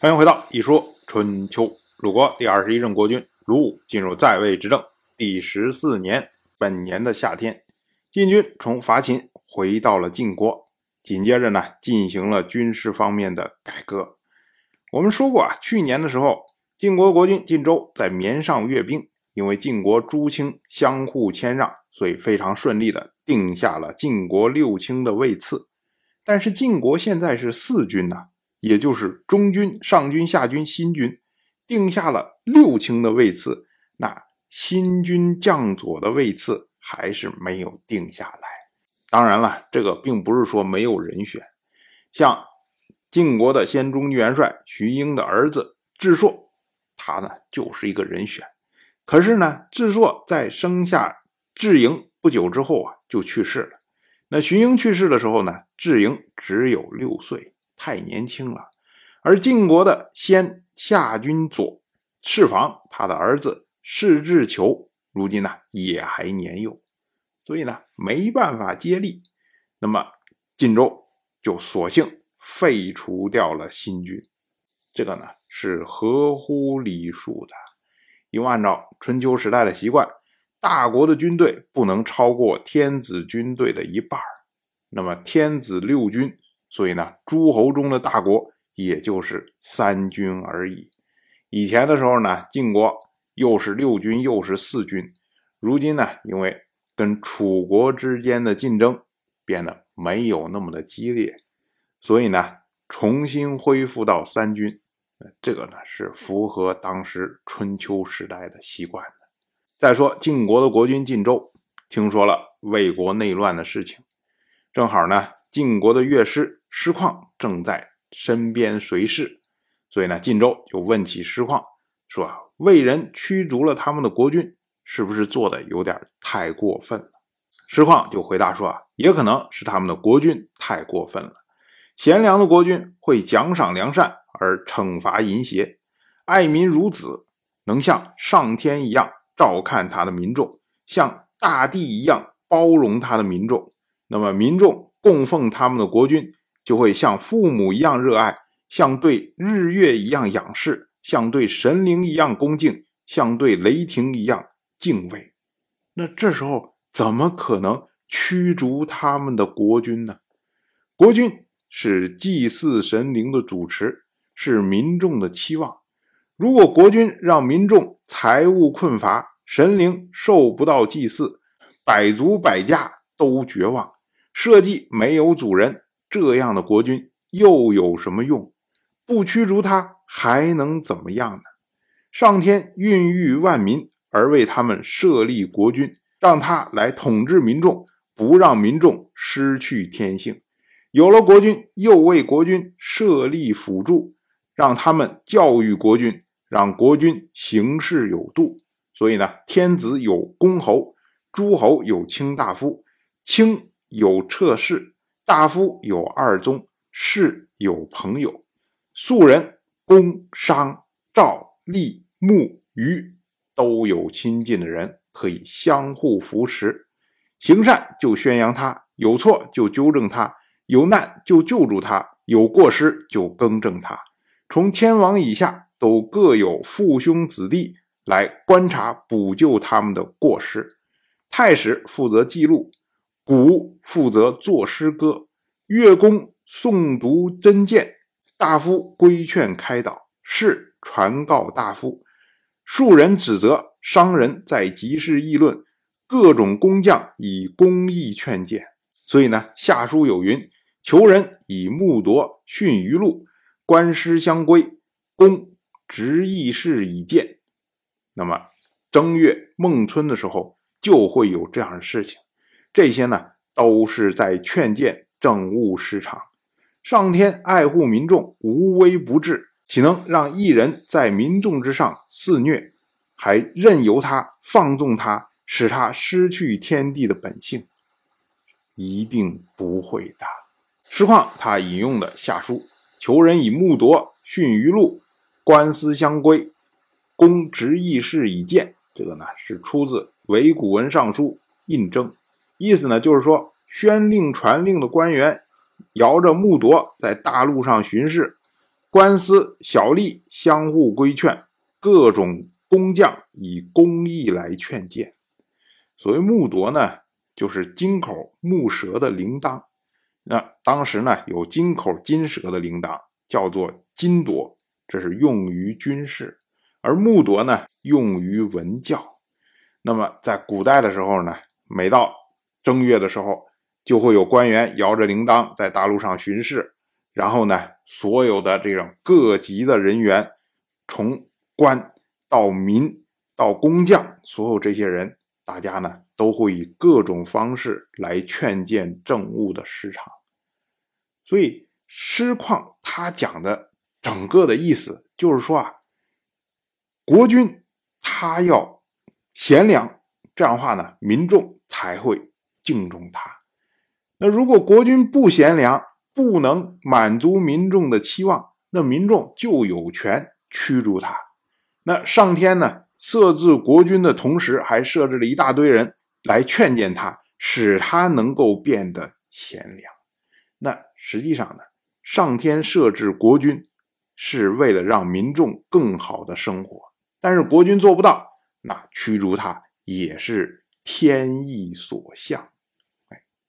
欢迎回到《一说春秋》。鲁国第二十一任国君鲁武进入在位执政第十四年，本年的夏天，晋军从伐秦回到了晋国，紧接着呢，进行了军事方面的改革。我们说过啊，去年的时候，晋国国君晋州在绵上阅兵，因为晋国诸卿相互谦让，所以非常顺利的定下了晋国六卿的位次。但是晋国现在是四军呐。也就是中军、上军、下军、新军定下了六卿的位次，那新军将佐的位次还是没有定下来。当然了，这个并不是说没有人选，像晋国的先中军元帅徐英的儿子智硕，他呢就是一个人选。可是呢，智硕在生下智营不久之后啊，就去世了。那徐英去世的时候呢，智营只有六岁。太年轻了，而晋国的先夏军佐释防，他的儿子世志求，如今呢也还年幼，所以呢没办法接力。那么晋州就索性废除掉了新军，这个呢是合乎礼数的，因为按照春秋时代的习惯，大国的军队不能超过天子军队的一半那么天子六军。所以呢，诸侯中的大国也就是三军而已。以前的时候呢，晋国又是六军又是四军，如今呢，因为跟楚国之间的竞争变得没有那么的激烈，所以呢，重新恢复到三军，这个呢是符合当时春秋时代的习惯的。再说晋国的国君晋州，听说了魏国内乱的事情，正好呢，晋国的乐师。师旷正在身边随侍，所以呢，晋州就问起师旷说：“啊魏人驱逐了他们的国君，是不是做的有点太过分了？”师旷就回答说：“啊，也可能是他们的国君太过分了。贤良的国君会奖赏良善而惩罚淫邪，爱民如子，能像上天一样照看他的民众，像大地一样包容他的民众。那么民众供奉他们的国君。”就会像父母一样热爱，像对日月一样仰视，像对神灵一样恭敬，像对雷霆一样敬畏。那这时候怎么可能驱逐他们的国君呢？国君是祭祀神灵的主持，是民众的期望。如果国君让民众财物困乏，神灵受不到祭祀，百族百家都绝望，社稷没有主人。这样的国君又有什么用？不驱逐他还能怎么样呢？上天孕育万民而为他们设立国君，让他来统治民众，不让民众失去天性。有了国君，又为国君设立辅助，让他们教育国君，让国君行事有度。所以呢，天子有公侯，诸侯有卿大夫，卿有侧室。大夫有二宗，士有朋友，庶人公商赵吏穆虞都有亲近的人，可以相互扶持。行善就宣扬他，有错就纠正他，有难就救助他，有过失就更正他。从天王以下都各有父兄子弟来观察补救他们的过失。太史负责记录。古负责作诗歌，乐工诵读真谏，大夫规劝开导，士传告大夫，庶人指责，商人在集市议论，各种工匠以公义劝谏。所以呢，下书有云：求人以木铎训于禄，官师相规，公执议事以谏。那么正月孟春的时候，就会有这样的事情。这些呢，都是在劝谏政务失常。上天爱护民众，无微不至，岂能让一人在民众之上肆虐，还任由他放纵他，使他失去天地的本性？一定不会的。实况他引用的下书：“求人以木铎训于禄，官司相归，公执议事以谏。”这个呢，是出自《伪古文尚书印征》。意思呢，就是说宣令传令的官员摇着木铎在大路上巡视，官司小吏相互规劝，各种工匠以工艺来劝谏。所谓木铎呢，就是金口木舌的铃铛。那当时呢，有金口金舌的铃铛，叫做金铎，这是用于军事；而木铎呢，用于文教。那么在古代的时候呢，每到正月的时候，就会有官员摇着铃铛在大路上巡视，然后呢，所有的这种各级的人员，从官到民到工匠，所有这些人，大家呢都会以各种方式来劝谏政务的时长。所以诗况他讲的整个的意思就是说啊，国君他要贤良，这样的话呢，民众才会敬重他。那如果国君不贤良，不能满足民众的期望，那民众就有权驱逐他。那上天呢，设置国君的同时，还设置了一大堆人来劝谏他，使他能够变得贤良。那实际上呢，上天设置国君是为了让民众更好的生活，但是国君做不到，那驱逐他也是天意所向。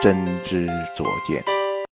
真知灼见。